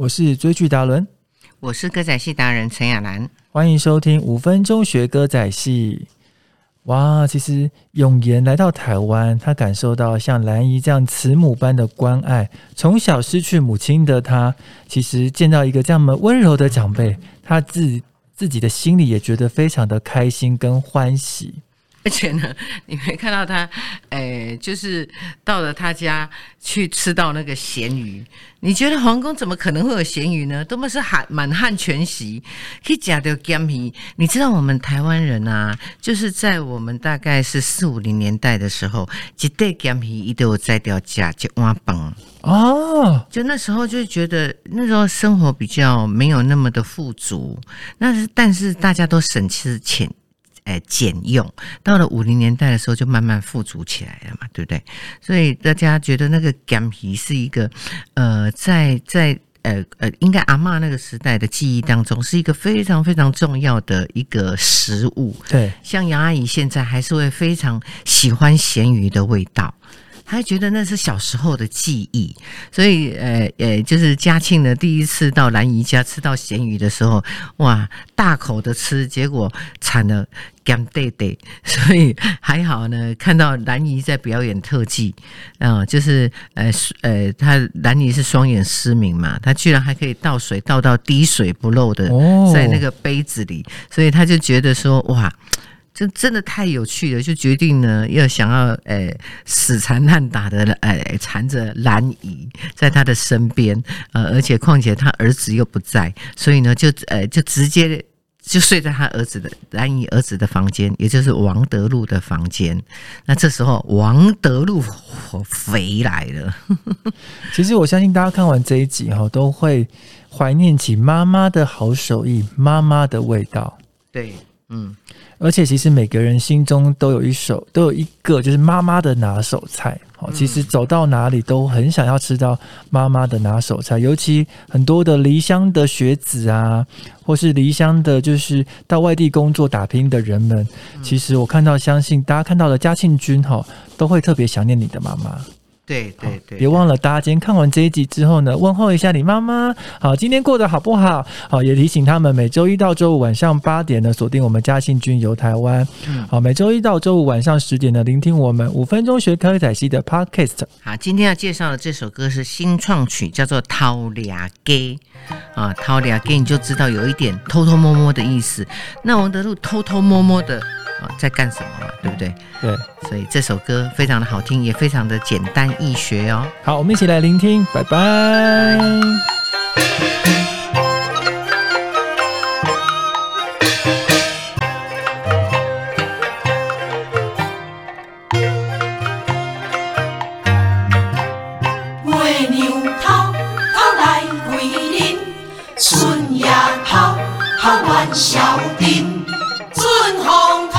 我是追剧达伦，我是歌仔戏达人陈雅兰，欢迎收听五分钟学歌仔戏。哇，其实永言来到台湾，他感受到像兰姨这样慈母般的关爱。从小失去母亲的他，其实见到一个这么温柔的长辈，他自自己的心里也觉得非常的开心跟欢喜。而且呢，你没看到他，诶，就是到了他家去吃到那个咸鱼。你觉得皇宫怎么可能会有咸鱼呢？多么是汉满汉全席，可以夹掉干皮。你知道我们台湾人啊，就是在我们大概是四五零年代的时候，一袋干皮一都有摘掉夹一碗饭哦。就那时候就觉得那时候生活比较没有那么的富足，那是但是大家都省吃俭。哎，简用到了五零年代的时候，就慢慢富足起来了嘛，对不对？所以大家觉得那个干皮是一个，呃，在在呃呃，应该阿妈那个时代的记忆当中，是一个非常非常重要的一个食物。对，像杨阿姨现在还是会非常喜欢咸鱼的味道。他觉得那是小时候的记忆，所以呃呃，就是嘉庆呢第一次到兰姨家吃到咸鱼的时候，哇，大口的吃，结果惨了，干爹爹，所以还好呢，看到兰姨在表演特技，啊，就是呃呃，他兰姨是双眼失明嘛，他居然还可以倒水倒到滴水不漏的在那个杯子里，所以他就觉得说哇。这真的太有趣了，就决定呢要想要诶死缠烂打的诶缠着兰姨在他的身边，呃，而且况且他儿子又不在，所以呢就呃就直接就睡在他儿子的兰姨儿子的房间，也就是王德禄的房间。那这时候王德禄回来了。其实我相信大家看完这一集哈，都会怀念起妈妈的好手艺，妈妈的味道。对，嗯。而且其实每个人心中都有一首，都有一个就是妈妈的拿手菜。哦，其实走到哪里都很想要吃到妈妈的拿手菜。尤其很多的离乡的学子啊，或是离乡的，就是到外地工作打拼的人们，其实我看到，相信大家看到的嘉庆君哈，都会特别想念你的妈妈。对对对，别忘了，大家今天看完这一集之后呢，问候一下你妈妈。好，今天过得好不好？好，也提醒他们每周一到周五晚上八点呢，锁定我们嘉信君游台湾。好，每周一到周五晚上十点呢，聆听我们五分钟学科仔戏的 Podcast。好，今天要介绍的这首歌是新创曲，叫做《掏俩给》啊，《掏俩给》你就知道有一点偷偷摸摸的意思。那王德禄偷偷摸摸的啊。在干什么嘛？对不对？对，所以这首歌非常的好听，也非常的简单易学哦。好，我们一起来聆听，拜拜。月娘偷偷来桂林，春夜偷偷玩小丁，春风。